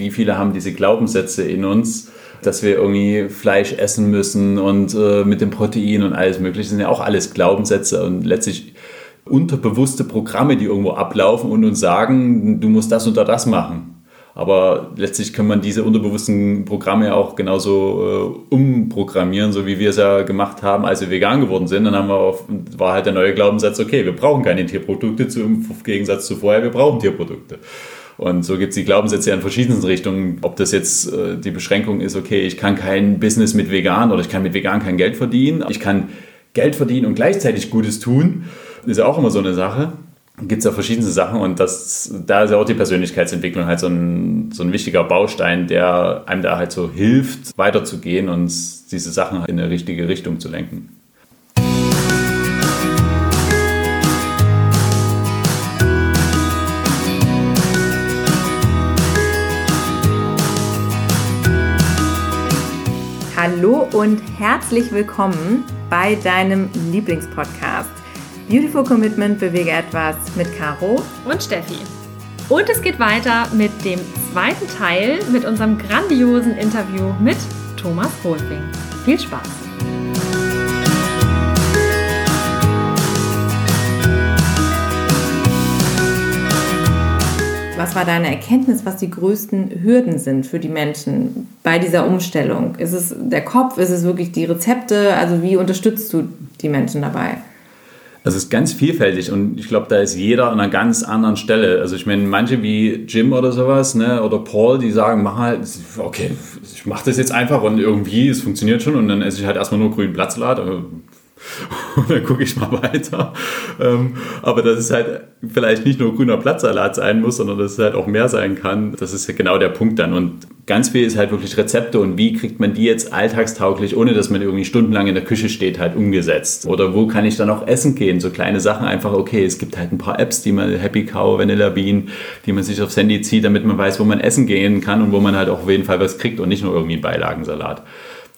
wie viele haben diese Glaubenssätze in uns, dass wir irgendwie Fleisch essen müssen und äh, mit dem Protein und alles mögliche, das sind ja auch alles Glaubenssätze und letztlich unterbewusste Programme, die irgendwo ablaufen und uns sagen, du musst das und das machen. Aber letztlich kann man diese unterbewussten Programme auch genauso äh, umprogrammieren, so wie wir es ja gemacht haben, als wir vegan geworden sind. Dann haben wir auf, war halt der neue Glaubenssatz, okay, wir brauchen keine Tierprodukte, im Gegensatz zu vorher, wir brauchen Tierprodukte. Und so gibt es die Glaubenssätze ja in verschiedensten Richtungen. Ob das jetzt äh, die Beschränkung ist, okay, ich kann kein Business mit vegan oder ich kann mit vegan kein Geld verdienen. Ich kann Geld verdienen und gleichzeitig Gutes tun. ist ja auch immer so eine Sache gibt es ja verschiedene Sachen und das, da ist ja auch die Persönlichkeitsentwicklung halt so ein, so ein wichtiger Baustein, der einem da halt so hilft, weiterzugehen und diese Sachen in eine richtige Richtung zu lenken. Hallo und herzlich willkommen bei deinem Lieblingspodcast. Beautiful Commitment bewege etwas mit Caro und Steffi. Und es geht weiter mit dem zweiten Teil mit unserem grandiosen Interview mit Thomas Wolfing. Viel Spaß! Was war deine Erkenntnis, was die größten Hürden sind für die Menschen bei dieser Umstellung? Ist es der Kopf? Ist es wirklich die Rezepte? Also wie unterstützt du die Menschen dabei? Es ist ganz vielfältig und ich glaube, da ist jeder an einer ganz anderen Stelle. Also ich meine, manche wie Jim oder sowas, ne, oder Paul, die sagen, mach halt, okay, ich mache das jetzt einfach und irgendwie, es funktioniert schon und dann esse ich halt erstmal nur grünen Blattsalat. und dann gucke ich mal weiter. Ähm, aber dass es halt vielleicht nicht nur grüner Blattsalat sein muss, sondern dass es halt auch mehr sein kann, das ist ja genau der Punkt dann. Und ganz viel ist halt wirklich Rezepte und wie kriegt man die jetzt alltagstauglich, ohne dass man irgendwie stundenlang in der Küche steht, halt umgesetzt. Oder wo kann ich dann auch essen gehen? So kleine Sachen einfach, okay, es gibt halt ein paar Apps, die man, Happy Cow, Vanilla Bean, die man sich aufs Handy zieht, damit man weiß, wo man essen gehen kann und wo man halt auch auf jeden Fall was kriegt und nicht nur irgendwie Beilagensalat.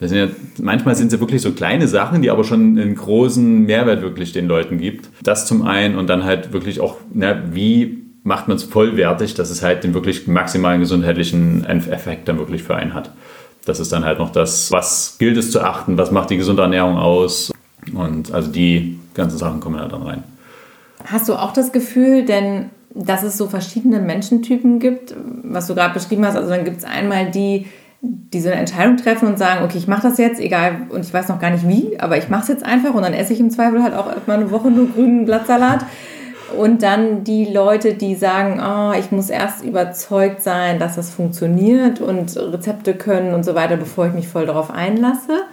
Sind ja, manchmal sind es ja wirklich so kleine Sachen, die aber schon einen großen Mehrwert wirklich den Leuten gibt. Das zum einen und dann halt wirklich auch, na, wie macht man es vollwertig, dass es halt den wirklich maximalen gesundheitlichen Effekt dann wirklich für einen hat. Das ist dann halt noch das, was gilt es zu achten, was macht die gesunde Ernährung aus und also die ganzen Sachen kommen ja dann rein. Hast du auch das Gefühl, denn dass es so verschiedene Menschentypen gibt, was du gerade beschrieben hast, also dann gibt es einmal die, die so eine Entscheidung treffen und sagen, okay, ich mache das jetzt, egal, und ich weiß noch gar nicht wie, aber ich mache es jetzt einfach und dann esse ich im Zweifel halt auch mal eine Woche nur grünen Blattsalat. Und dann die Leute, die sagen, oh, ich muss erst überzeugt sein, dass das funktioniert und Rezepte können und so weiter, bevor ich mich voll darauf einlasse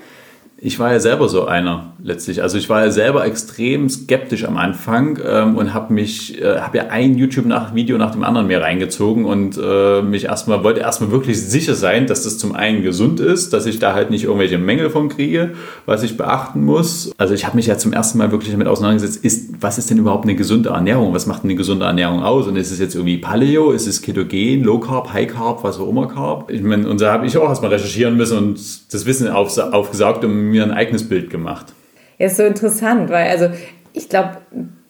ich war ja selber so einer letztlich. Also ich war ja selber extrem skeptisch am Anfang ähm, und habe mich, äh, habe ja ein YouTube-Video nach dem anderen mehr reingezogen und äh, mich erstmal wollte erstmal wirklich sicher sein, dass das zum einen gesund ist, dass ich da halt nicht irgendwelche Mängel von kriege, was ich beachten muss. Also ich habe mich ja zum ersten Mal wirklich damit auseinandergesetzt, ist, was ist denn überhaupt eine gesunde Ernährung? Was macht eine gesunde Ernährung aus? Und ist es jetzt irgendwie Paleo? Ist es Ketogen, Low Carb, High Carb, was auch immer Carb? Ich meine, und da habe ich auch erstmal recherchieren müssen und das Wissen auf, aufgesaugt, um mir ein eigenes Bild gemacht. Ja, ist so interessant, weil also ich glaube,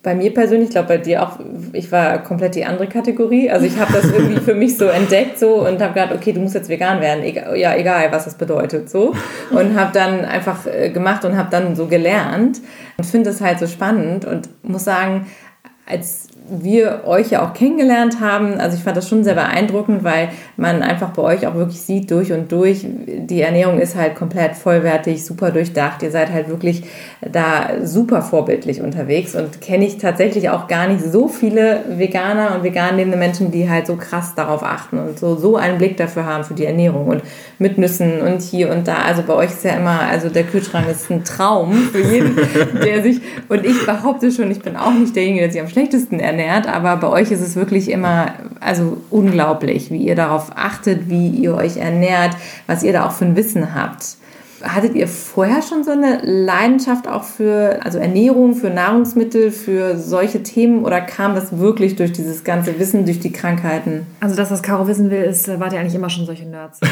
bei mir persönlich, ich glaube bei dir auch, ich war komplett die andere Kategorie. Also ich habe das irgendwie für mich so entdeckt so und habe gedacht, okay, du musst jetzt vegan werden. Egal, ja, egal, was das bedeutet so. Und habe dann einfach äh, gemacht und habe dann so gelernt und finde es halt so spannend und muss sagen, als wir euch ja auch kennengelernt haben. Also ich fand das schon sehr beeindruckend, weil man einfach bei euch auch wirklich sieht, durch und durch, die Ernährung ist halt komplett vollwertig, super durchdacht. Ihr seid halt wirklich da super vorbildlich unterwegs und kenne ich tatsächlich auch gar nicht so viele Veganer und vegan lebende Menschen, die halt so krass darauf achten und so, so einen Blick dafür haben für die Ernährung und mit Nüssen und hier und da. Also bei euch ist ja immer, also der Kühlschrank ist ein Traum für jeden, der sich, und ich behaupte schon, ich bin auch nicht derjenige, der sich am schlechtesten ernährt aber bei euch ist es wirklich immer also unglaublich, wie ihr darauf achtet, wie ihr euch ernährt, was ihr da auch für ein Wissen habt. Hattet ihr vorher schon so eine Leidenschaft auch für also Ernährung, für Nahrungsmittel, für solche Themen oder kam das wirklich durch dieses ganze Wissen, durch die Krankheiten? Also das, was Caro wissen will, ist, wart ihr eigentlich immer schon solche Nerds?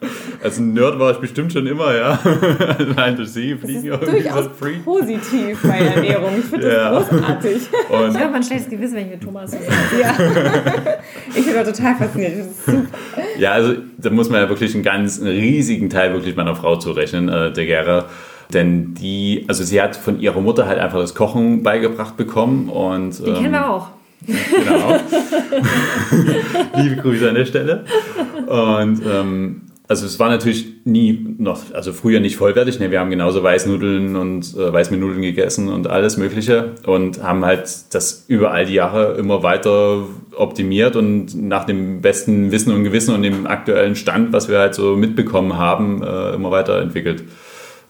Also ein Nerd war ich bestimmt schon immer, ja. Nein, durch Sie fliegen das ist durchaus positiv bei Ernährung. Ich finde ja. das großartig. Und ich habe ein schlechtes Gewissen, wenn ich mit Thomas Ja. Ich bin da total fasziniert. Das ist super. Ja, also da muss man ja wirklich einen ganz einen riesigen Teil wirklich meiner Frau zurechnen, äh, der Gera. Denn die, also sie hat von ihrer Mutter halt einfach das Kochen beigebracht bekommen und. Die ähm, kennen wir auch. Genau. Liebe Grüße an der Stelle. Und ähm, also es war natürlich nie noch, also früher nicht vollwertig. Ne? Wir haben genauso Weißnudeln und äh, Weißmehlnudeln gegessen und alles Mögliche und haben halt das über all die Jahre immer weiter optimiert und nach dem besten Wissen und Gewissen und dem aktuellen Stand, was wir halt so mitbekommen haben, äh, immer weiterentwickelt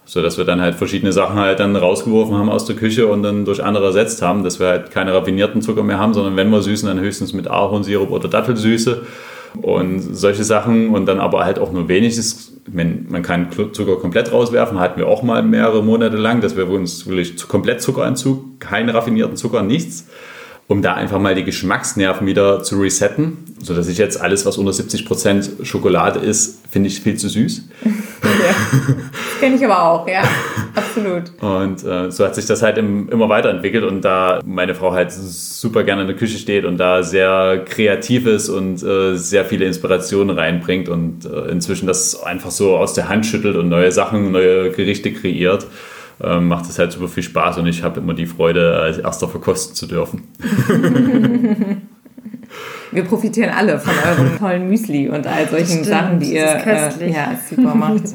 so dass wir dann halt verschiedene Sachen halt dann rausgeworfen haben aus der Küche und dann durch andere ersetzt haben, dass wir halt keine raffinierten Zucker mehr haben, sondern wenn wir süßen, dann höchstens mit Ahornsirup oder Dattelsüße und solche Sachen und dann aber halt auch nur wenig. Man kann Zucker komplett rauswerfen, hatten wir auch mal mehrere Monate lang, dass wir uns wirklich komplett Zuckeranzug, keinen raffinierten Zucker, nichts um da einfach mal die Geschmacksnerven wieder zu resetten, sodass ich jetzt alles, was unter 70% Schokolade ist, finde ich viel zu süß. ja, kenne ich aber auch, ja, absolut. Und äh, so hat sich das halt im, immer weiterentwickelt und da meine Frau halt super gerne in der Küche steht und da sehr kreativ ist und äh, sehr viele Inspirationen reinbringt und äh, inzwischen das einfach so aus der Hand schüttelt und neue Sachen, neue Gerichte kreiert ähm, macht es halt super viel Spaß und ich habe immer die Freude, als erster verkosten zu dürfen. Wir profitieren alle von eurem tollen Müsli und all solchen Sachen, die ihr äh, ja, super macht.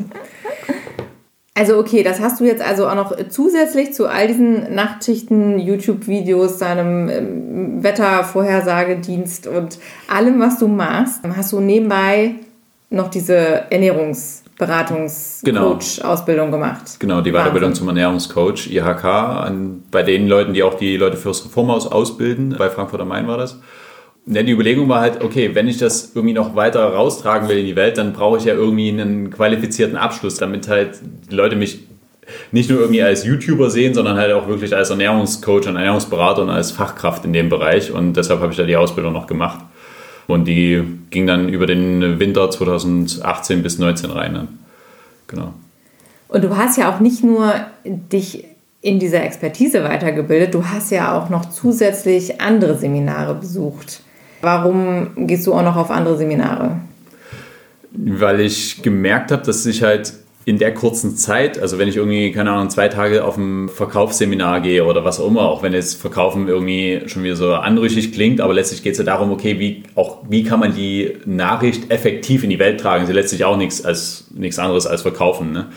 Also okay, das hast du jetzt also auch noch zusätzlich zu all diesen Nachtschichten, YouTube-Videos, deinem ähm, Wettervorhersagedienst und allem, was du machst, hast du nebenbei noch diese Ernährungs- Beratungscoach-Ausbildung genau. gemacht. Genau, die Weiterbildung zum Ernährungscoach, IHK, an, bei den Leuten, die auch die Leute fürs Reformhaus ausbilden. Bei Frankfurt am Main war das. Ja, die Überlegung war halt, okay, wenn ich das irgendwie noch weiter raustragen will in die Welt, dann brauche ich ja irgendwie einen qualifizierten Abschluss, damit halt die Leute mich nicht nur irgendwie als YouTuber sehen, sondern halt auch wirklich als Ernährungscoach und Ernährungsberater und als Fachkraft in dem Bereich. Und deshalb habe ich da die Ausbildung noch gemacht. Und die ging dann über den Winter 2018 bis 2019 rein. Dann. Genau. Und du hast ja auch nicht nur dich in dieser Expertise weitergebildet, du hast ja auch noch zusätzlich andere Seminare besucht. Warum gehst du auch noch auf andere Seminare? Weil ich gemerkt habe, dass ich halt in der kurzen Zeit, also wenn ich irgendwie, keine Ahnung, zwei Tage auf ein Verkaufsseminar gehe oder was auch immer, auch wenn jetzt Verkaufen irgendwie schon wieder so anrüchig klingt, aber letztlich geht es ja darum, okay, wie, auch, wie kann man die Nachricht effektiv in die Welt tragen? Sie letztlich auch nichts, als, nichts anderes als Verkaufen. Ne?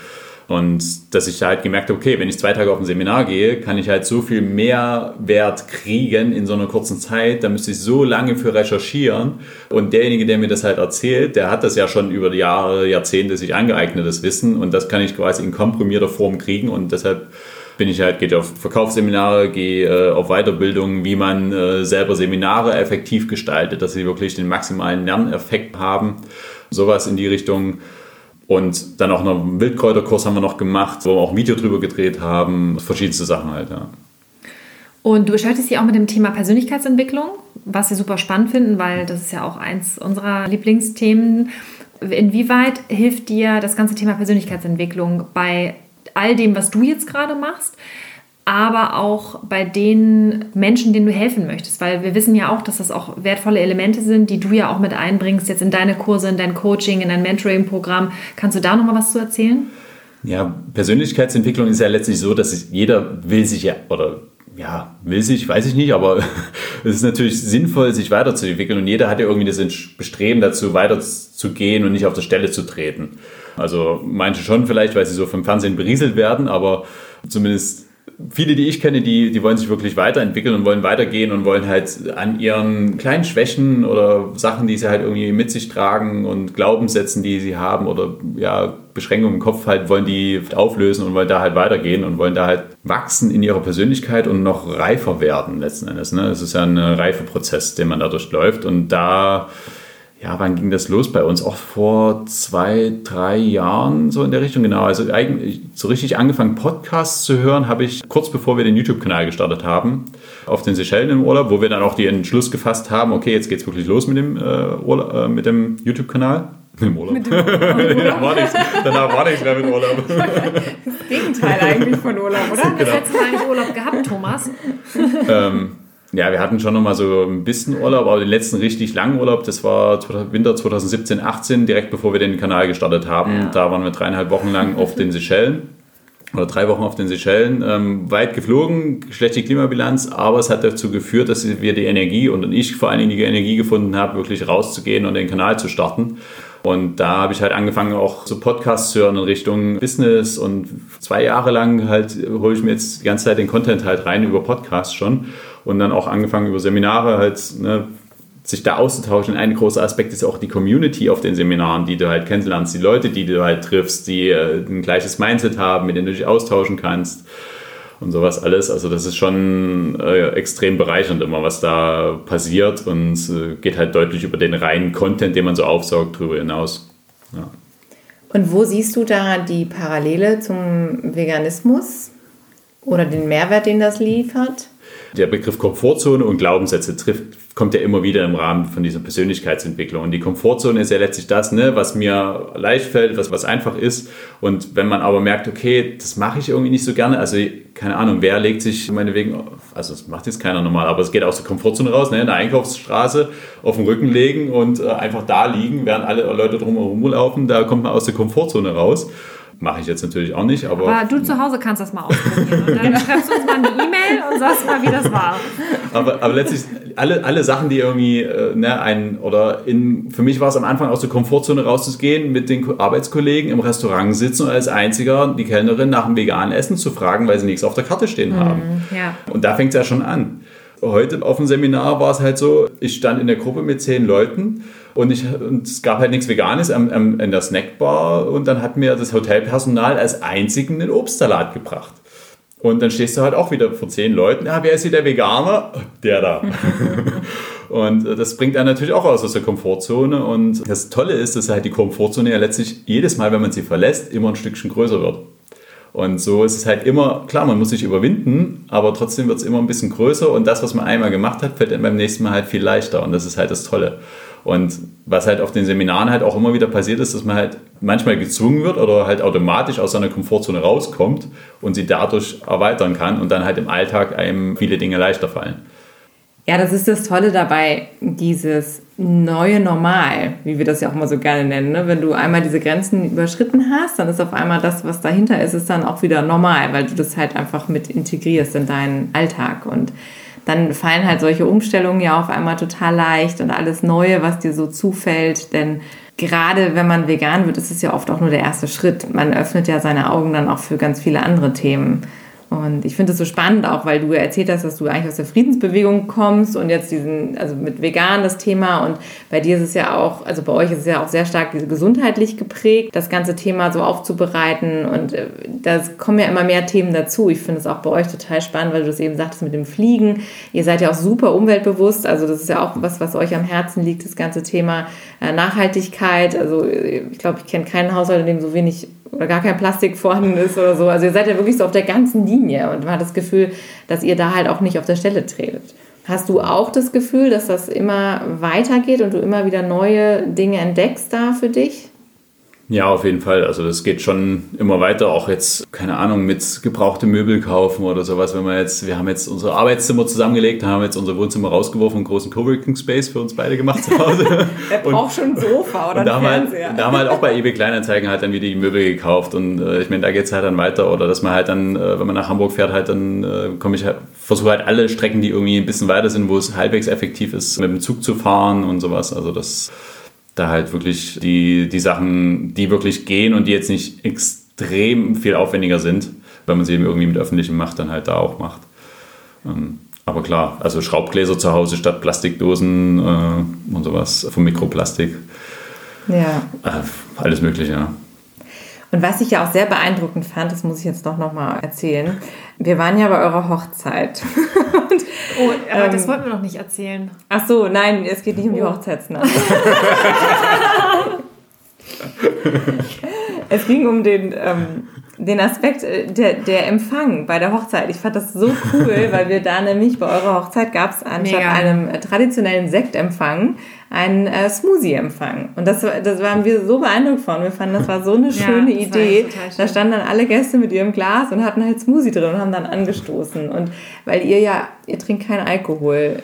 Und dass ich halt gemerkt habe, okay, wenn ich zwei Tage auf ein Seminar gehe, kann ich halt so viel mehr Wert kriegen in so einer kurzen Zeit. Da müsste ich so lange für recherchieren. Und derjenige, der mir das halt erzählt, der hat das ja schon über die Jahre, Jahrzehnte sich angeeignet, das Wissen. Und das kann ich quasi in komprimierter Form kriegen. Und deshalb bin ich halt, gehe auf Verkaufsseminare, gehe äh, auf Weiterbildung, wie man äh, selber Seminare effektiv gestaltet, dass sie wirklich den maximalen Lerneffekt haben. Sowas in die Richtung. Und dann auch noch einen Wildkräuterkurs haben wir noch gemacht, wo wir auch ein Video drüber gedreht haben. Verschiedenste Sachen halt, ja. Und du beschäftigst dich auch mit dem Thema Persönlichkeitsentwicklung, was wir super spannend finden, weil das ist ja auch eins unserer Lieblingsthemen. Inwieweit hilft dir das ganze Thema Persönlichkeitsentwicklung bei all dem, was du jetzt gerade machst? Aber auch bei den Menschen, denen du helfen möchtest. Weil wir wissen ja auch, dass das auch wertvolle Elemente sind, die du ja auch mit einbringst, jetzt in deine Kurse, in dein Coaching, in dein Mentoring-Programm. Kannst du da nochmal was zu erzählen? Ja, Persönlichkeitsentwicklung ist ja letztlich so, dass jeder will sich ja, oder ja, will sich, weiß ich nicht, aber es ist natürlich sinnvoll, sich weiterzuentwickeln und jeder hat ja irgendwie das Bestreben dazu, weiterzugehen und nicht auf der Stelle zu treten. Also manche schon vielleicht, weil sie so vom Fernsehen berieselt werden, aber zumindest viele, die ich kenne, die, die wollen sich wirklich weiterentwickeln und wollen weitergehen und wollen halt an ihren kleinen Schwächen oder Sachen, die sie halt irgendwie mit sich tragen und Glaubenssätzen, die sie haben oder ja, Beschränkungen im Kopf halt, wollen die auflösen und wollen da halt weitergehen und wollen da halt wachsen in ihrer Persönlichkeit und noch reifer werden letzten Endes. Ne? Es ist ja ein Reifeprozess, den man da durchläuft und da ja, wann ging das los bei uns? Auch vor zwei, drei Jahren so in der Richtung, genau. Also eigentlich so richtig angefangen, Podcasts zu hören, habe ich kurz bevor wir den YouTube-Kanal gestartet haben, auf den Seychellen im Urlaub, wo wir dann auch den Entschluss gefasst haben, okay, jetzt geht es wirklich los mit dem, äh, äh, dem YouTube-Kanal. Im Urlaub. danach, war nichts, danach war nichts mehr mit Urlaub. Das Gegenteil eigentlich von Urlaub, oder? Haben wir das letzte Mal eigentlich Urlaub gehabt, Thomas? ähm, ja, wir hatten schon noch mal so ein bisschen Urlaub, aber den letzten richtig langen Urlaub, das war Winter 2017, 18, direkt bevor wir den Kanal gestartet haben. Ja. Da waren wir dreieinhalb Wochen lang auf den Seychellen oder drei Wochen auf den Seychellen, ähm, weit geflogen, schlechte Klimabilanz, aber es hat dazu geführt, dass wir die Energie und ich vor allen Dingen die Energie gefunden habe, wirklich rauszugehen und den Kanal zu starten. Und da habe ich halt angefangen, auch so Podcasts zu hören in Richtung Business und zwei Jahre lang halt hole ich mir jetzt die ganze Zeit den Content halt rein über Podcasts schon und dann auch angefangen über Seminare halt, ne, sich da auszutauschen. Ein großer Aspekt ist auch die Community auf den Seminaren, die du halt kennenlernst, die Leute, die du halt triffst, die äh, ein gleiches Mindset haben, mit denen du dich austauschen kannst und sowas alles. Also das ist schon äh, extrem bereichernd immer, was da passiert und äh, geht halt deutlich über den reinen Content, den man so aufsaugt, drüber hinaus. Ja. Und wo siehst du da die Parallele zum Veganismus oder den Mehrwert, den das liefert? Der Begriff Komfortzone und Glaubenssätze trifft, kommt ja immer wieder im Rahmen von dieser Persönlichkeitsentwicklung. Und die Komfortzone ist ja letztlich das, ne, was mir leicht fällt, was, was einfach ist. Und wenn man aber merkt, okay, das mache ich irgendwie nicht so gerne, also keine Ahnung, wer legt sich meinetwegen, also das macht jetzt keiner normal, aber es geht aus der Komfortzone raus, ne, in der Einkaufsstraße auf den Rücken legen und äh, einfach da liegen, während alle Leute drumherum laufen, da kommt man aus der Komfortzone raus. Mache ich jetzt natürlich auch nicht, aber. Aber du zu Hause kannst das mal ausprobieren. Und dann schreibst du uns mal eine E-Mail und sagst mal, wie das war. Aber, aber letztlich, alle, alle Sachen, die irgendwie, äh, ne, ein, oder in, für mich war es am Anfang aus der Komfortzone rauszugehen, mit den Arbeitskollegen im Restaurant sitzen und als einziger die Kellnerin nach dem veganen Essen zu fragen, weil sie nichts auf der Karte stehen haben. Ja. Und da fängt es ja schon an. Heute auf dem Seminar war es halt so, ich stand in der Gruppe mit zehn Leuten und, ich, und es gab halt nichts Veganes am, am, in der Snackbar und dann hat mir das Hotelpersonal als einzigen einen Obstsalat gebracht. Und dann stehst du halt auch wieder vor zehn Leuten. Ja, wer ist hier der Veganer? Der da. und das bringt einen natürlich auch raus aus der Komfortzone. Und das Tolle ist, dass halt die Komfortzone ja letztlich jedes Mal, wenn man sie verlässt, immer ein Stückchen größer wird. Und so ist es halt immer, klar, man muss sich überwinden, aber trotzdem wird es immer ein bisschen größer und das, was man einmal gemacht hat, fällt dann beim nächsten Mal halt viel leichter und das ist halt das Tolle. Und was halt auf den Seminaren halt auch immer wieder passiert ist, dass man halt manchmal gezwungen wird oder halt automatisch aus seiner Komfortzone rauskommt und sie dadurch erweitern kann und dann halt im Alltag einem viele Dinge leichter fallen. Ja, das ist das Tolle dabei, dieses neue Normal, wie wir das ja auch immer so gerne nennen. Ne? Wenn du einmal diese Grenzen überschritten hast, dann ist auf einmal das, was dahinter ist, ist dann auch wieder normal, weil du das halt einfach mit integrierst in deinen Alltag. Und dann fallen halt solche Umstellungen ja auf einmal total leicht und alles Neue, was dir so zufällt. Denn gerade wenn man vegan wird, ist es ja oft auch nur der erste Schritt. Man öffnet ja seine Augen dann auch für ganz viele andere Themen. Und ich finde es so spannend auch, weil du erzählt hast, dass du eigentlich aus der Friedensbewegung kommst und jetzt diesen, also mit vegan das Thema und bei dir ist es ja auch, also bei euch ist es ja auch sehr stark gesundheitlich geprägt, das ganze Thema so aufzubereiten und äh, da kommen ja immer mehr Themen dazu. Ich finde es auch bei euch total spannend, weil du das eben sagtest mit dem Fliegen. Ihr seid ja auch super umweltbewusst, also das ist ja auch was, was euch am Herzen liegt, das ganze Thema äh, Nachhaltigkeit. Also ich glaube, ich kenne keinen Haushalt, in dem so wenig oder gar kein Plastik vorhanden ist oder so. Also ihr seid ja wirklich so auf der ganzen Linie und man hat das Gefühl, dass ihr da halt auch nicht auf der Stelle tretet. Hast du auch das Gefühl, dass das immer weitergeht und du immer wieder neue Dinge entdeckst da für dich? Ja, auf jeden Fall. Also das geht schon immer weiter. Auch jetzt, keine Ahnung, mit gebrauchte Möbel kaufen oder sowas. Wenn wir jetzt, wir haben jetzt unsere Arbeitszimmer zusammengelegt, haben jetzt unser Wohnzimmer rausgeworfen, einen großen Coworking Space für uns beide gemacht zu Hause. Wer braucht schon ein Sofa oder einen Fernseher? halt, da haben wir halt auch bei eBay Kleinanzeigen halt dann wieder die Möbel gekauft. Und äh, ich meine, da geht es halt dann weiter. Oder dass man halt dann, äh, wenn man nach Hamburg fährt, halt dann äh, komme ich halt, versuche halt alle Strecken, die irgendwie ein bisschen weiter sind, wo es halbwegs effektiv ist, mit dem Zug zu fahren und sowas. Also das da halt wirklich die, die Sachen, die wirklich gehen und die jetzt nicht extrem viel aufwendiger sind, wenn man sie eben irgendwie mit öffentlichem macht, dann halt da auch macht. Ähm, aber klar, also Schraubgläser zu Hause statt Plastikdosen äh, und sowas von Mikroplastik. Ja. Äh, alles Mögliche, ja. Und was ich ja auch sehr beeindruckend fand, das muss ich jetzt doch nochmal erzählen. Wir waren ja bei eurer Hochzeit. Und, Oh, aber Ähm, das wollten wir noch nicht erzählen. ach so, nein, es geht nicht um die Oh. Hochzeitsnacht. es ging um den, ähm, den Aspekt äh, der, der Empfang bei der Hochzeit. Ich fand das so cool, weil wir da nämlich bei eurer Hochzeit gab es anstatt Mega. einem traditionellen Sektempfang einen äh, Smoothie-Empfang. Und das, das waren wir so beeindruckt von. Wir fanden, das war so eine schöne ja, Idee. Da standen dann alle Gäste mit ihrem Glas und hatten halt Smoothie drin und haben dann angestoßen. Und weil ihr ja, ihr trinkt keinen Alkohol.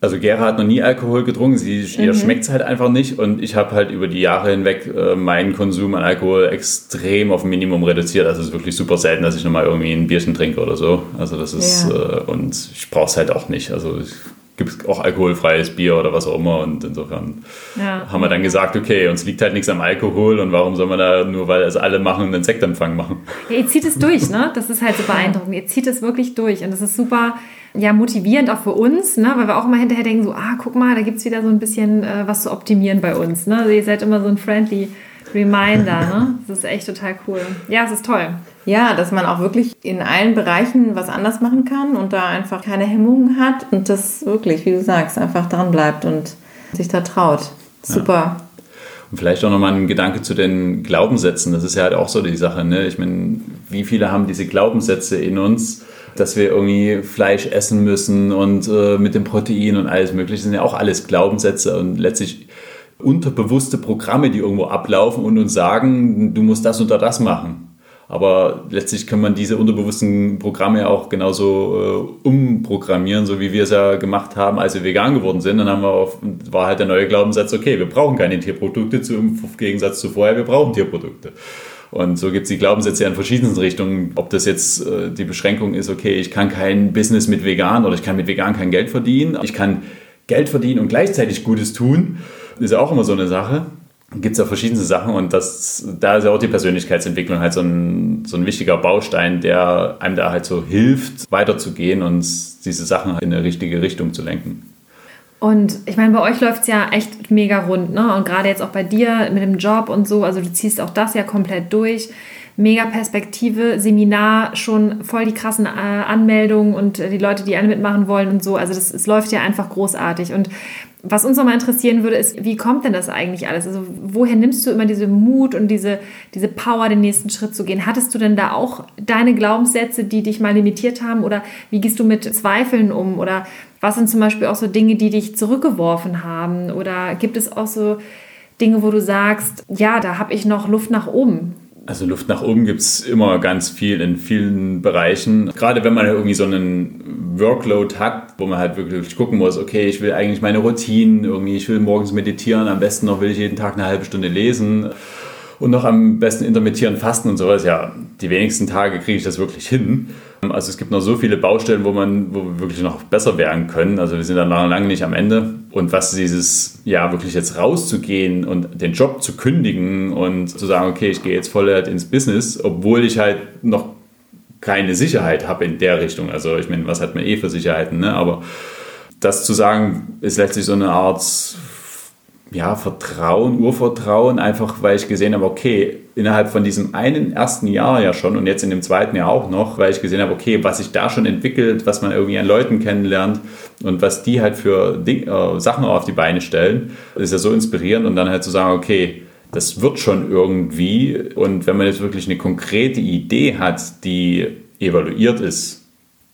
also Gera hat noch nie Alkohol getrunken. Sie, mhm. Ihr schmeckt es halt einfach nicht. Und ich habe halt über die Jahre hinweg äh, meinen Konsum an Alkohol extrem auf Minimum reduziert. Also es ist wirklich super selten, dass ich nochmal irgendwie ein Bierchen trinke oder so. Also das ist, ja. äh, und ich brauche es halt auch nicht. Also ich, gibt es auch alkoholfreies Bier oder was auch immer. Und insofern ja. haben wir dann gesagt, okay, uns liegt halt nichts am Alkohol und warum soll man da nur, weil es alle machen, einen Sektempfang machen? Ja, ihr zieht es durch, ne? Das ist halt so beeindruckend. Ihr zieht es wirklich durch und das ist super ja, motivierend auch für uns, ne? weil wir auch immer hinterher denken, so, ah, guck mal, da gibt es wieder so ein bisschen äh, was zu optimieren bei uns. Ne? Also ihr seid immer so ein friendly Reminder. Ne? Das ist echt total cool. Ja, es ist toll. Ja, dass man auch wirklich in allen Bereichen was anders machen kann und da einfach keine Hemmungen hat und das wirklich, wie du sagst, einfach dran bleibt und sich da traut. Super. Ja. Und vielleicht auch nochmal ein Gedanke zu den Glaubenssätzen. Das ist ja halt auch so die Sache. Ne? Ich meine, wie viele haben diese Glaubenssätze in uns, dass wir irgendwie Fleisch essen müssen und äh, mit dem Protein und alles Mögliche. Das sind ja auch alles Glaubenssätze und letztlich unterbewusste Programme, die irgendwo ablaufen und uns sagen, du musst das oder das machen. Aber letztlich kann man diese unterbewussten Programme auch genauso äh, umprogrammieren, so wie wir es ja gemacht haben, als wir vegan geworden sind. Dann haben wir auf, war halt der neue Glaubenssatz, okay, wir brauchen keine Tierprodukte, im Gegensatz zu vorher, wir brauchen Tierprodukte. Und so gibt es die Glaubenssätze in verschiedensten Richtungen. Ob das jetzt äh, die Beschränkung ist, okay, ich kann kein Business mit vegan oder ich kann mit vegan kein Geld verdienen. Ich kann Geld verdienen und gleichzeitig Gutes tun. Ist ja auch immer so eine Sache gibt es ja verschiedene Sachen und das, da ist ja auch die Persönlichkeitsentwicklung halt so ein, so ein wichtiger Baustein, der einem da halt so hilft, weiterzugehen und diese Sachen in eine richtige Richtung zu lenken. Und ich meine, bei euch läuft es ja echt mega rund, ne? Und gerade jetzt auch bei dir mit dem Job und so, also du ziehst auch das ja komplett durch. Mega Perspektive, Seminar, schon voll die krassen äh, Anmeldungen und die Leute, die alle mitmachen wollen und so. Also das, es läuft ja einfach großartig. Und was uns nochmal interessieren würde, ist, wie kommt denn das eigentlich alles? Also woher nimmst du immer diese Mut und diese, diese Power, den nächsten Schritt zu gehen? Hattest du denn da auch deine Glaubenssätze, die dich mal limitiert haben? Oder wie gehst du mit Zweifeln um? Oder was sind zum Beispiel auch so Dinge, die dich zurückgeworfen haben? Oder gibt es auch so Dinge, wo du sagst, ja, da habe ich noch Luft nach oben? Also Luft nach oben gibt es immer ganz viel in vielen Bereichen. Gerade wenn man irgendwie so einen Workload hat, wo man halt wirklich gucken muss, okay, ich will eigentlich meine Routinen, irgendwie, ich will morgens meditieren, am besten noch will ich jeden Tag eine halbe Stunde lesen und noch am besten intermittieren, fasten und sowas. Ja, die wenigsten Tage kriege ich das wirklich hin. Also es gibt noch so viele Baustellen, wo man, wo wir wirklich noch besser werden können. Also wir sind dann noch lange nicht am Ende. Und was dieses, ja, wirklich jetzt rauszugehen und den Job zu kündigen und zu sagen, okay, ich gehe jetzt voll ins Business, obwohl ich halt noch keine Sicherheit habe in der Richtung. Also ich meine, was hat man eh für Sicherheiten, ne? Aber das zu sagen, ist letztlich so eine Art ja, Vertrauen, Urvertrauen, einfach weil ich gesehen habe, okay, innerhalb von diesem einen ersten Jahr ja schon und jetzt in dem zweiten Jahr auch noch, weil ich gesehen habe, okay, was sich da schon entwickelt, was man irgendwie an Leuten kennenlernt und was die halt für Ding, äh, Sachen auf die Beine stellen, ist ja so inspirierend und dann halt zu sagen, okay, das wird schon irgendwie und wenn man jetzt wirklich eine konkrete Idee hat, die evaluiert ist,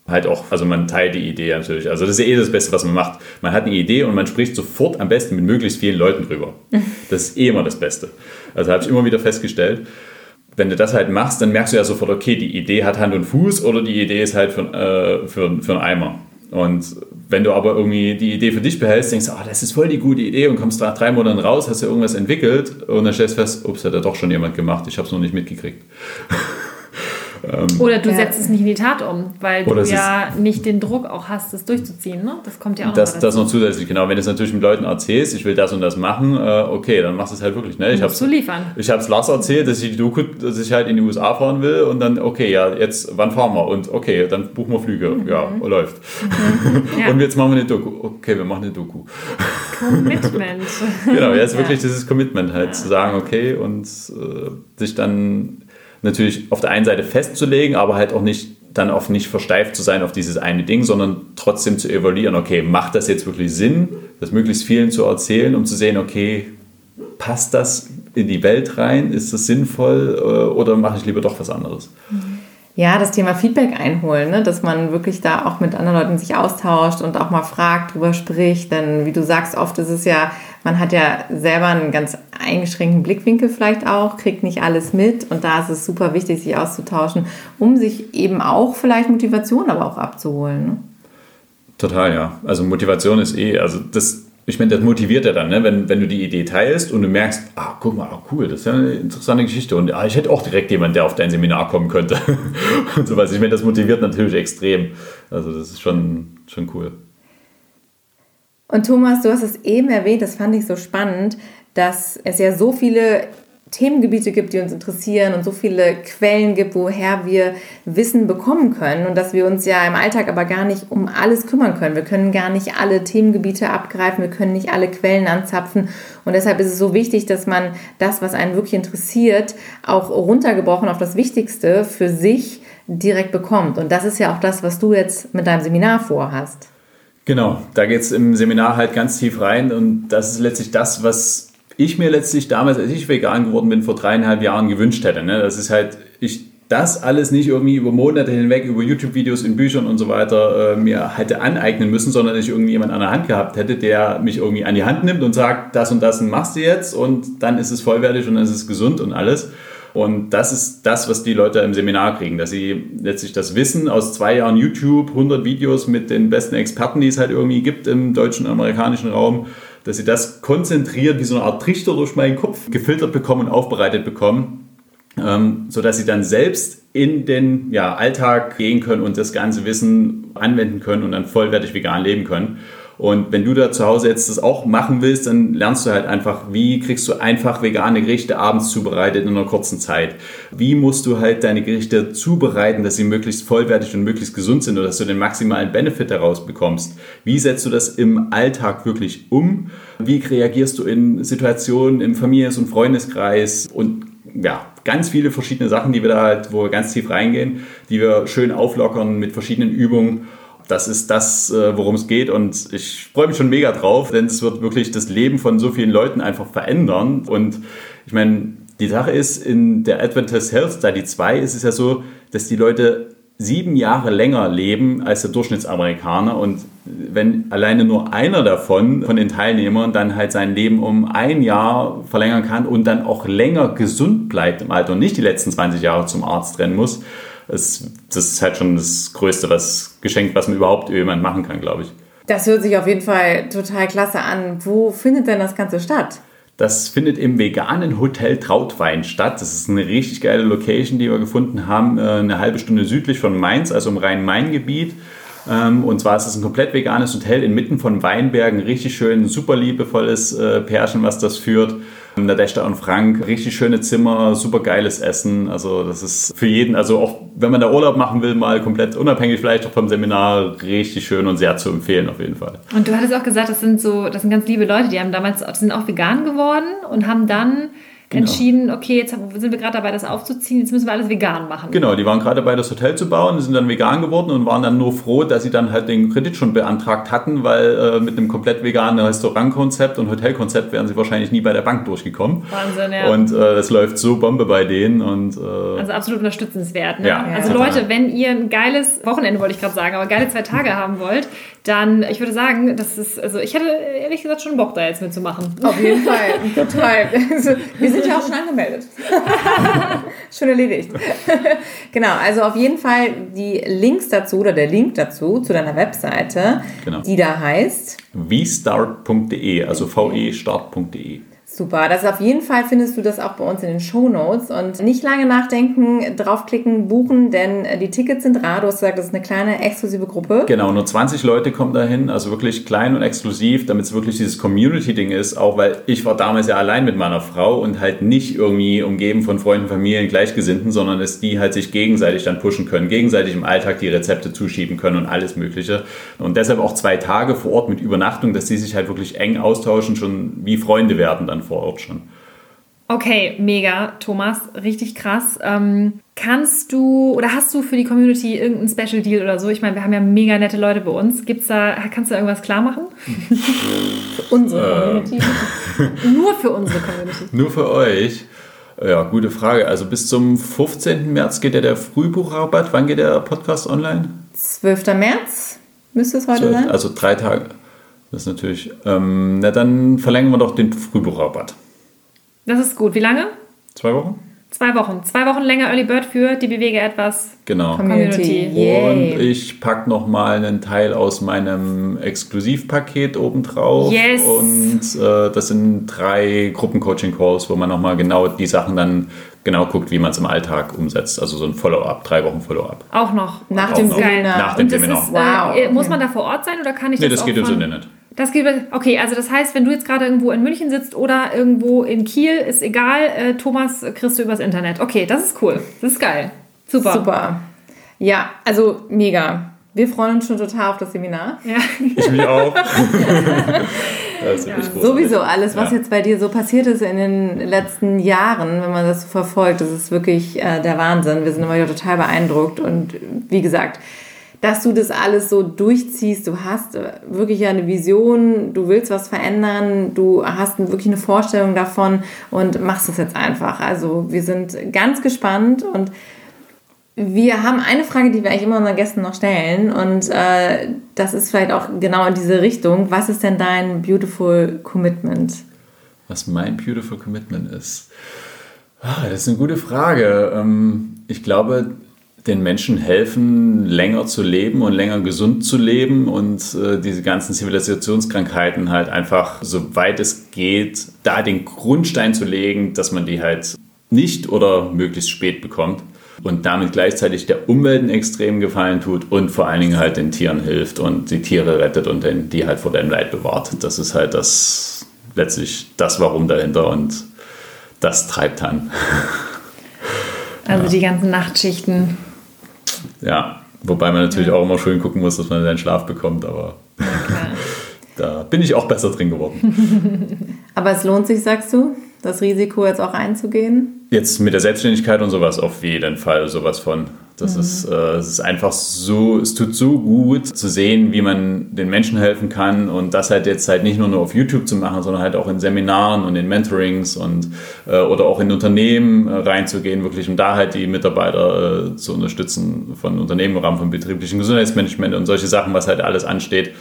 halt auch, also man teilt die Idee natürlich. Also das ist ja eh das Beste, was man macht. Man hat eine Idee und man spricht sofort am besten mit möglichst vielen Leuten drüber. Das ist eh immer das Beste. Also habe ich immer wieder festgestellt, wenn du das halt machst, dann merkst du ja sofort, okay, die Idee hat Hand und Fuß oder die Idee ist halt für, äh, für, für einen Eimer. Und wenn du aber irgendwie die Idee für dich behältst, denkst du, oh, das ist voll die gute Idee und kommst nach drei Monaten raus, hast du irgendwas entwickelt und dann stellst du fest, ups, hat ja doch schon jemand gemacht, ich habe es noch nicht mitgekriegt. Ähm, Oder du ja. setzt es nicht in die Tat um, weil du ja nicht den Druck auch hast, das durchzuziehen. Ne? Das kommt ja auch das, noch Das noch zusätzlich, genau. Wenn du es natürlich mit Leuten erzählst, ich will das und das machen, äh, okay, dann machst du es halt wirklich. Ne? Ich habe es Lars erzählt, dass ich die Doku, dass ich halt in die USA fahren will und dann, okay, ja, jetzt, wann fahren wir? Und okay, dann buchen wir Flüge. Mhm. Ja, läuft. Mhm. Ja. und jetzt machen wir eine Doku. Okay, wir machen eine Doku. Commitment. genau, ist ja. wirklich dieses Commitment halt, zu sagen, okay, und äh, sich dann natürlich auf der einen Seite festzulegen, aber halt auch nicht dann auf nicht versteift zu sein auf dieses eine Ding, sondern trotzdem zu evaluieren, okay, macht das jetzt wirklich Sinn, das möglichst vielen zu erzählen, um zu sehen, okay, passt das in die Welt rein, ist das sinnvoll äh, oder mache ich lieber doch was anderes? Ja, das Thema Feedback einholen, ne? dass man wirklich da auch mit anderen Leuten sich austauscht und auch mal fragt, drüber spricht. Denn wie du sagst, oft ist es ja, man hat ja selber einen ganz eingeschränkten Blickwinkel vielleicht auch, kriegt nicht alles mit und da ist es super wichtig, sich auszutauschen, um sich eben auch vielleicht Motivation aber auch abzuholen. Ne? Total, ja. Also Motivation ist eh, also das ich meine, das motiviert ja dann, ne? wenn, wenn du die Idee teilst und du merkst, ah, guck mal, ah, cool, das ist ja eine interessante Geschichte und ah, ich hätte auch direkt jemanden, der auf dein Seminar kommen könnte und sowas. Ich meine, das motiviert natürlich extrem. Also das ist schon, schon cool. Und Thomas, du hast es eben erwähnt, das fand ich so spannend, dass es ja so viele Themengebiete gibt, die uns interessieren und so viele Quellen gibt, woher wir Wissen bekommen können und dass wir uns ja im Alltag aber gar nicht um alles kümmern können. Wir können gar nicht alle Themengebiete abgreifen, wir können nicht alle Quellen anzapfen und deshalb ist es so wichtig, dass man das, was einen wirklich interessiert, auch runtergebrochen auf das Wichtigste für sich direkt bekommt. Und das ist ja auch das, was du jetzt mit deinem Seminar vorhast. Genau, da geht es im Seminar halt ganz tief rein und das ist letztlich das, was ich mir letztlich damals, als ich vegan geworden bin, vor dreieinhalb Jahren gewünscht hätte. Ne? Das ist halt, ich das alles nicht irgendwie über Monate hinweg, über YouTube-Videos in Büchern und so weiter äh, mir hätte aneignen müssen, sondern ich irgendwie jemand an der Hand gehabt hätte, der mich irgendwie an die Hand nimmt und sagt, das und das machst du jetzt und dann ist es vollwertig und dann ist es gesund und alles. Und das ist das, was die Leute im Seminar kriegen, dass sie letztlich das Wissen aus zwei Jahren YouTube, 100 Videos mit den besten Experten, die es halt irgendwie gibt im deutschen und amerikanischen Raum, dass sie das konzentriert wie so eine Art Trichter durch meinen Kopf gefiltert bekommen und aufbereitet bekommen, ähm, sodass sie dann selbst in den ja, Alltag gehen können und das ganze Wissen anwenden können und dann vollwertig vegan leben können. Und wenn du da zu Hause jetzt das auch machen willst, dann lernst du halt einfach, wie kriegst du einfach vegane Gerichte abends zubereitet in einer kurzen Zeit. Wie musst du halt deine Gerichte zubereiten, dass sie möglichst vollwertig und möglichst gesund sind oder dass du den maximalen Benefit daraus bekommst. Wie setzt du das im Alltag wirklich um? Wie reagierst du in Situationen im Familiens- und Freundeskreis und ja, ganz viele verschiedene Sachen, die wir da halt, wo wir ganz tief reingehen, die wir schön auflockern mit verschiedenen Übungen das ist das, äh, worum es geht und ich freue mich schon mega drauf, denn es wird wirklich das Leben von so vielen Leuten einfach verändern und ich meine, die Sache ist, in der Adventist Health Study 2 ist es ja so, dass die Leute sieben Jahre länger leben als der Durchschnittsamerikaner und wenn alleine nur einer davon, von den Teilnehmern, dann halt sein Leben um ein Jahr verlängern kann und dann auch länger gesund bleibt im Alter und nicht die letzten 20 Jahre zum Arzt rennen muss, es, das ist halt schon das größte was, Geschenk, was man überhaupt jemand machen kann, glaube ich. Das hört sich auf jeden Fall total klasse an. Wo findet denn das Ganze statt? Das findet im veganen Hotel Trautwein statt. Das ist eine richtig geile Location, die wir gefunden haben, äh, eine halbe Stunde südlich von Mainz, also im Rhein-Main-Gebiet. Ähm, und zwar ist es ein komplett veganes Hotel inmitten von Weinbergen, richtig schön, super liebevolles äh, Pärchen, was das führt. Nadeshda und Frank, richtig schöne Zimmer, super geiles Essen. Also das ist für jeden, also auch wenn man da Urlaub machen will, mal komplett unabhängig vielleicht auch vom Seminar, richtig schön und sehr zu empfehlen auf jeden Fall. Und du hattest auch gesagt, das sind so, das sind ganz liebe Leute, die haben damals, sind auch vegan geworden und haben dann genau. entschieden, okay, jetzt sind wir gerade dabei, das aufzuziehen, jetzt müssen wir alles vegan machen. Genau, die waren gerade dabei, das Hotel zu bauen, sind dann vegan geworden und waren dann nur froh, dass sie dann halt den Kredit schon beantragt hatten, weil äh, mit einem komplett veganen Restaurantkonzept und Hotelkonzept wären sie wahrscheinlich nie bei der Bank durchgekommen. Wahnsinn, ja. Und äh, das läuft so Bombe bei denen. Und, äh, also absolut unterstützenswert. Ne? Ja, also total. Leute, wenn ihr ein geiles Wochenende, wollte ich gerade sagen, aber geile zwei Tage haben wollt, dann, ich würde sagen, das ist, also ich hätte ehrlich gesagt schon Bock, da jetzt mitzumachen. Auf jeden Fall, total. Also, wir sind ja auch schon angemeldet. schon erledigt. genau, also auf jeden Fall die Links dazu oder der Link dazu zu deiner Webseite, genau. die da heißt vstart.de, also vestart.de. Super, das auf jeden Fall findest du das auch bei uns in den Show Notes und nicht lange nachdenken, draufklicken, buchen, denn äh, die Tickets sind rar. Du hast gesagt, das ist eine kleine exklusive Gruppe. Genau, nur 20 Leute kommen dahin, also wirklich klein und exklusiv, damit es wirklich dieses Community-Ding ist. Auch weil ich war damals ja allein mit meiner Frau und halt nicht irgendwie umgeben von Freunden, Familien, Gleichgesinnten, sondern dass die halt sich gegenseitig dann pushen können, gegenseitig im Alltag die Rezepte zuschieben können und alles Mögliche. Und deshalb auch zwei Tage vor Ort mit Übernachtung, dass die sich halt wirklich eng austauschen, schon wie Freunde werden dann vor Ort schon. Okay, mega, Thomas, richtig krass. Ähm, kannst du oder hast du für die Community irgendeinen Special Deal oder so? Ich meine, wir haben ja mega nette Leute bei uns. Gibt's da, kannst du da irgendwas klar machen? für unsere äh. Community. Nur für unsere Community. Nur für euch. Ja, gute Frage. Also bis zum 15. März geht ja der Frühbuchrabatt. Wann geht der Podcast online? 12. März müsste es heute sein. Also drei Tage. Das ist natürlich. Ähm, na, dann verlängern wir doch den Frühbuchrabatt. Das ist gut. Wie lange? Zwei Wochen? Zwei Wochen. Zwei Wochen länger Early Bird für die Bewege etwas. Genau. Community. Yay. Und ich packe nochmal einen Teil aus meinem Exklusivpaket obendrauf. Yes. Und äh, das sind drei Gruppencoaching-Calls, wo man nochmal genau die Sachen dann genau guckt, wie man es im Alltag umsetzt. Also so ein Follow-up, drei Wochen Follow-up. Auch noch. Nach Auch dem. Seminar. Nach dem Seminar. ist, Wow. äh, muss man da vor Ort sein oder kann ich Nee, das das auch geht ins von- Internet. Das geht, über- okay, also das heißt, wenn du jetzt gerade irgendwo in München sitzt oder irgendwo in Kiel, ist egal, äh, Thomas kriegst du übers Internet. Okay, das ist cool. Das ist geil. Super. Super. Ja, also mega. Wir freuen uns schon total auf das Seminar. Ja. Ich mich auch. das ist wirklich großartig. Sowieso alles, was Ja. jetzt bei dir so passiert ist in den letzten Jahren, wenn man das so verfolgt, das ist wirklich äh, der Wahnsinn. Wir sind immer wieder total beeindruckt und äh, wie gesagt, dass du das alles so durchziehst, du hast wirklich eine Vision, du willst was verändern, du hast wirklich eine Vorstellung davon und machst es jetzt einfach. Also wir sind ganz gespannt und wir haben eine Frage, die wir eigentlich immer unseren Gästen noch stellen und äh, das ist vielleicht auch genau in diese Richtung. Was ist denn dein beautiful commitment? Was mein Beautiful Commitment ist? Ah, das ist eine gute Frage. Ähm, Ich glaube, den Menschen helfen, länger zu leben und länger gesund zu leben und äh, diese ganzen Zivilisationskrankheiten halt einfach, soweit es geht, da den Grundstein zu legen, dass man die halt nicht oder möglichst spät bekommt und damit gleichzeitig der Umwelt einen extremen Gefallen tut und vor allen Dingen halt den Tieren hilft und die Tiere rettet und den, die halt vor dem Leid bewahrt. Das ist halt das letztlich das Warum dahinter und das treibt an. Also die ganzen Nachtschichten. Ja, wobei man natürlich auch immer schön gucken muss, dass man seinen Schlaf bekommt, aber Klar. da bin ich auch besser drin geworden. Aber es lohnt sich, sagst du, das Risiko jetzt auch einzugehen? Jetzt mit der Selbstständigkeit und sowas auf jeden Fall sowas von. Das ist, äh, es ist einfach so, es tut so gut zu sehen, wie man den Menschen helfen kann und das halt jetzt halt nicht nur, nur auf YouTube zu machen, sondern halt auch in Seminaren und in Mentorings und äh, oder auch in Unternehmen äh, reinzugehen, wirklich um da halt die Mitarbeiter äh, zu unterstützen von Unternehmen im Rahmen von betrieblichen Gesundheitsmanagement und solche Sachen, was halt alles ansteht.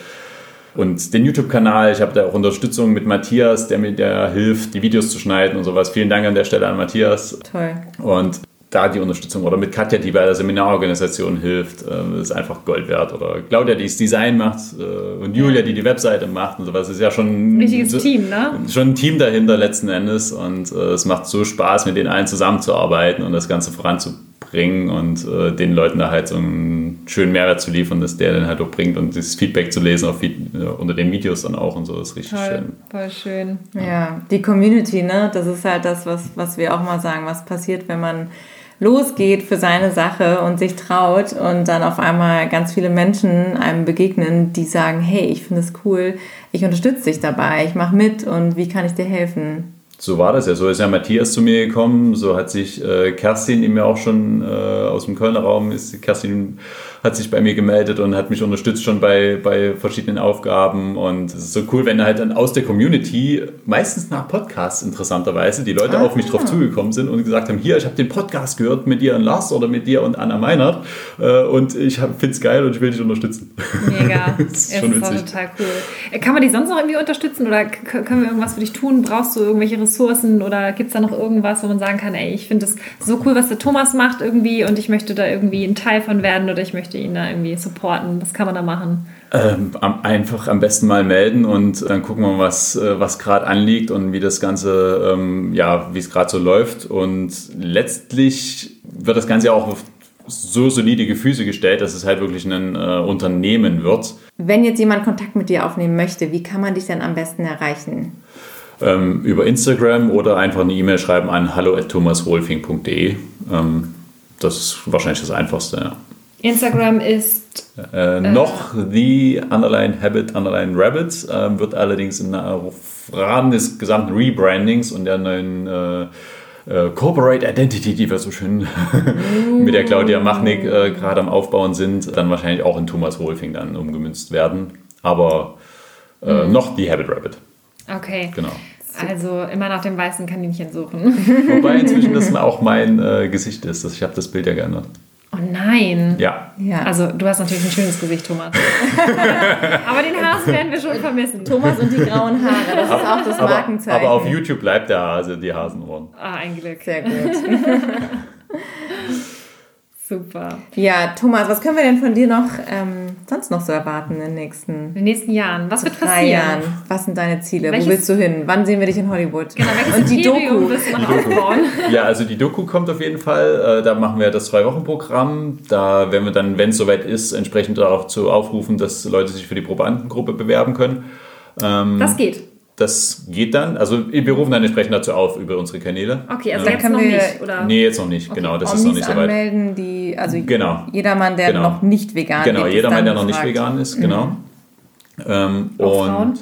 Und den YouTube-Kanal, ich habe da auch Unterstützung mit Matthias, der mir der hilft, die Videos zu schneiden und sowas. Vielen Dank an der Stelle an Matthias. Toll. Und da die Unterstützung oder mit Katja, die bei der Seminarorganisation hilft, äh, ist einfach Gold wert. Oder Claudia, die das Design macht äh, und Julia, die die Webseite macht und sowas. Das ist ja schon Richtiges so, Team, ne? schon ein Team dahinter letzten Endes. Und äh, es macht so Spaß, mit den allen zusammenzuarbeiten und das Ganze voranzubringen und äh, den Leuten da halt so einen schönen Mehrwert zu liefern, dass der dann halt auch bringt und das Feedback zu lesen auf, unter den Videos dann auch und so. Das ist richtig Toll, schön. voll schön. Ja, die Community, ne? Das ist halt das, was, was wir auch mal sagen, was passiert, wenn man losgeht für seine Sache und sich traut und dann auf einmal ganz viele Menschen einem begegnen, die sagen, hey, ich finde es cool, ich unterstütze dich dabei, ich mache mit und wie kann ich dir helfen? So war das ja. So ist ja Matthias zu mir gekommen. So hat sich äh, Kerstin, die mir auch schon äh, aus dem Kölner Raum ist, Kerstin hat sich bei mir gemeldet und hat mich unterstützt schon bei, bei verschiedenen Aufgaben. Und es ist so cool, wenn halt dann aus der Community, meistens nach Podcasts interessanterweise, die Leute auf mich drauf zugekommen sind und gesagt haben, hier, ich habe den Podcast gehört mit dir und Lars oder mit dir und Anna Meinert äh, und ich finde es geil und ich will dich unterstützen. Mega. Das es ist schon auch witzig. total cool. Äh, Kann man dich sonst noch irgendwie unterstützen oder können wir irgendwas für dich tun? Brauchst du irgendwelche Ressourcen oder gibt es da noch irgendwas, wo man sagen kann, ey, ich finde das so cool, was der Thomas macht irgendwie und ich möchte da irgendwie ein Teil von werden oder ich möchte ihn da irgendwie supporten? Was kann man da machen? Ähm, einfach am besten mal melden und dann gucken wir, was, äh, was gerade anliegt und wie das Ganze, ähm, ja, wie es gerade so läuft. Und letztlich wird das Ganze auch auf so solide Gefüße gestellt, dass es halt wirklich ein äh, Unternehmen wird. Wenn jetzt jemand Kontakt mit dir aufnehmen möchte, wie kann man dich denn am besten erreichen? Ähm, über Instagram oder einfach eine E-Mail schreiben an hallo.thomaswolfing.de. Ähm, das ist wahrscheinlich das Einfachste, ja. Instagram ist Äh, noch The Underline Habit Underline Rabbit ähm, wird allerdings im Rahmen des gesamten Rebrandings und der neuen äh, äh, Corporate Identity, die wir so schön mit der Claudia Machnik äh, gerade am Aufbauen sind, dann wahrscheinlich auch in Thomas Wolfing dann umgemünzt werden. Aber äh, noch The Habit Rabbit, okay. genau. Also immer nach dem weißen Kaninchen suchen. Wobei inzwischen das auch mein äh, Gesicht ist. Ich habe das Bild ja geändert. Oh nein. Ja. Ja. Also du hast natürlich ein schönes Gesicht, Thomas. Aber den Hasen werden wir schon vermissen. Thomas und die grauen Haare, das ist auch das Aber, Markenzeichen. aber auf YouTube bleibt der Hase, die Hasenohren. Ah, ein Glück. Sehr gut. Super. Ja, Thomas, was können wir denn von dir noch ähm, sonst noch so erwarten in den nächsten In den nächsten Jahren. Was wird drei passieren? Jahren? Was sind deine Ziele? Welches- Wo willst du hin? Wann sehen wir dich in Hollywood? Genau, und die Doku. noch aufbauen? Ja, also die Doku kommt auf jeden Fall. Äh, Da machen wir das Zwei-Wochen-Programm. Da werden wir dann, wenn es soweit ist, entsprechend darauf zu aufrufen, dass Leute sich für die Probandengruppe bewerben können. Ähm, Das geht. Das geht dann. Also wir rufen dann entsprechend dazu auf über unsere Kanäle. Okay, also Dann jetzt können wir- nicht, oder? Nee, jetzt noch nicht. Genau, das ist noch Omnis nicht soweit. anmelden, die, also Genau. jedermann, der Genau. noch nicht vegan Genau, ist jedermann, dann der noch nicht vegan ist, genau. Ähm, Auch und Frauen?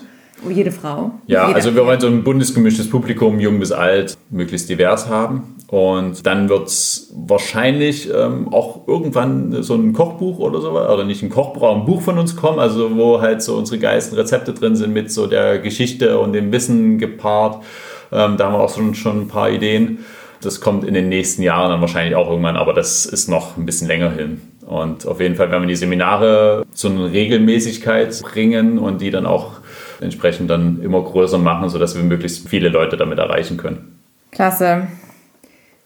Oh, jede Frau. Ja, Jeder. also wir wollen so ein bundesgemischtes Publikum, jung bis alt, möglichst divers haben. Und dann wird es wahrscheinlich ähm, auch irgendwann so ein Kochbuch oder so, oder nicht ein Kochbuch, aber ein Buch von uns kommen, also wo halt so unsere geilsten Rezepte drin sind mit so der Geschichte und dem Wissen gepaart. Ähm, da haben wir auch schon, schon ein paar Ideen. Das kommt in den nächsten Jahren dann wahrscheinlich auch irgendwann, aber das ist noch ein bisschen länger hin. Und auf jeden Fall werden wir die Seminare zu einer Regelmäßigkeit bringen und die dann auch entsprechend dann immer größer machen, sodass wir möglichst viele Leute damit erreichen können. Klasse.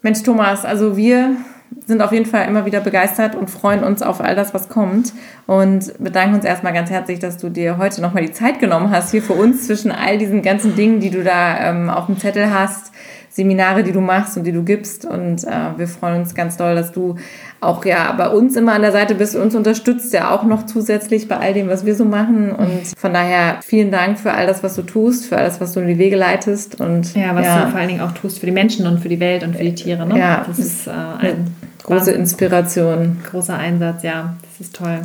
Mensch, Thomas, also wir sind auf jeden Fall immer wieder begeistert und freuen uns auf all das, was kommt. Und bedanken uns erstmal ganz herzlich, dass du dir heute nochmal die Zeit genommen hast, hier für uns zwischen all diesen ganzen Dingen, die du da ähm, auf dem Zettel hast, Seminare, die du machst und die du gibst. Und äh, wir freuen uns ganz doll, dass du auch ja bei uns immer an der Seite bist und uns unterstützt, ja auch noch zusätzlich bei all dem, was wir so machen. Und von daher vielen Dank für all das, was du tust, für alles, was du in die Wege leitest. Und Ja, was du vor allen Dingen auch tust für die Menschen und für die Welt und für die Tiere. Ne? Ja. Das ist äh, ein große Inspiration. großer Einsatz, ja. Das ist toll.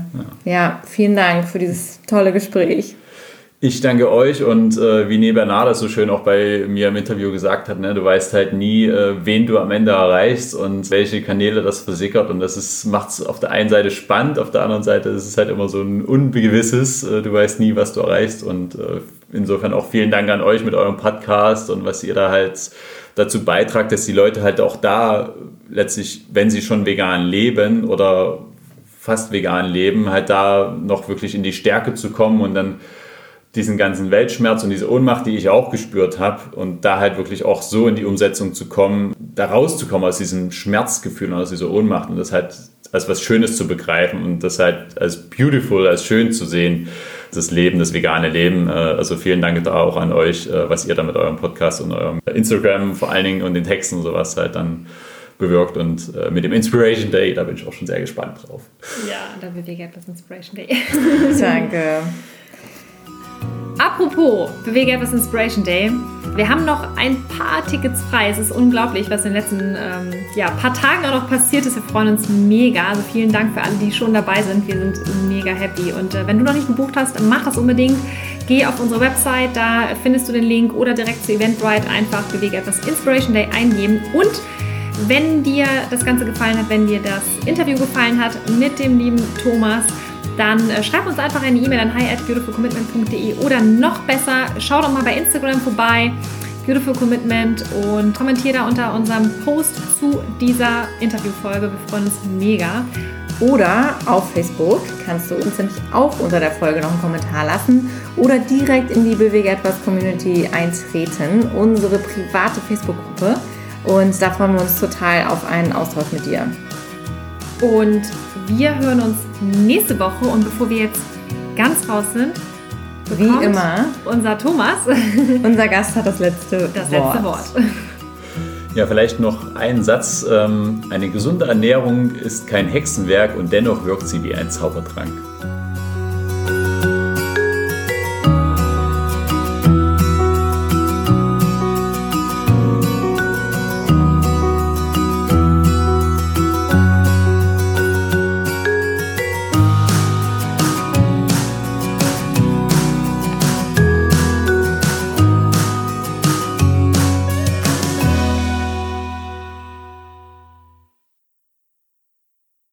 Ja, vielen Dank für dieses tolle Gespräch. Ich danke euch und äh, wie Ne Bernard das so schön auch bei mir im Interview gesagt hat, ne, du weißt halt nie, äh, wen du am Ende erreichst und welche Kanäle das versickert. Und das macht es auf der einen Seite spannend, auf der anderen Seite ist es halt immer so ein Ungewisses, äh, du weißt nie, was du erreichst. Und äh, insofern auch vielen Dank an euch mit eurem Podcast und was ihr da halt dazu beitragt, dass die Leute halt auch da letztlich, wenn sie schon vegan leben oder fast vegan leben, halt da noch wirklich in die Stärke zu kommen und dann diesen ganzen Weltschmerz und diese Ohnmacht, die ich auch gespürt habe und da halt wirklich auch so in die Umsetzung zu kommen, da rauszukommen aus diesem Schmerzgefühl und aus dieser Ohnmacht und das halt als was Schönes zu begreifen und das halt als beautiful, als schön zu sehen, das Leben, das vegane Leben. Äh, Also vielen Dank da auch an euch, äh, was ihr da mit eurem Podcast und eurem Instagram vor allen Dingen und den Texten und sowas halt dann bewirkt und äh, mit dem Inspiration Day, da bin ich auch schon sehr gespannt drauf. Ja, da bewege etwas Inspiration Day. Danke. Apropos Bewege etwas Inspiration Day. Wir haben noch ein paar Tickets frei. Es ist unglaublich, was in den letzten ähm, ja, paar Tagen auch noch passiert ist. Wir freuen uns mega. Also vielen Dank für alle, die schon dabei sind. Wir sind mega happy. Und äh, wenn du noch nicht gebucht hast, mach das unbedingt. Geh auf unsere Website, da findest du den Link oder direkt zu Eventbrite einfach Bewege etwas Inspiration Day eingeben. Und wenn dir das Ganze gefallen hat, wenn dir das Interview gefallen hat mit dem lieben Thomas, dann äh, schreib uns einfach eine E-Mail an hi at beautifulcommitment.de oder noch besser, schau doch mal bei Instagram vorbei, Beautiful Commitment und kommentier da unter unserem Post zu dieser Interviewfolge. Wir freuen uns mega. Oder auf Facebook kannst du uns nämlich auch unter der Folge noch einen Kommentar lassen oder direkt in die Bewege etwas Community eintreten, unsere private Facebook-Gruppe. Und da freuen wir uns total auf einen Austausch mit dir. Und wir hören uns nächste Woche und bevor wir jetzt ganz raus sind, Wie immer, unser Thomas unser Gast hat das letzte das Wort. letzte Wort. Ja, vielleicht noch ein Satz. Ähm, Eine gesunde Ernährung ist kein Hexenwerk und dennoch wirkt sie wie ein Zaubertrank.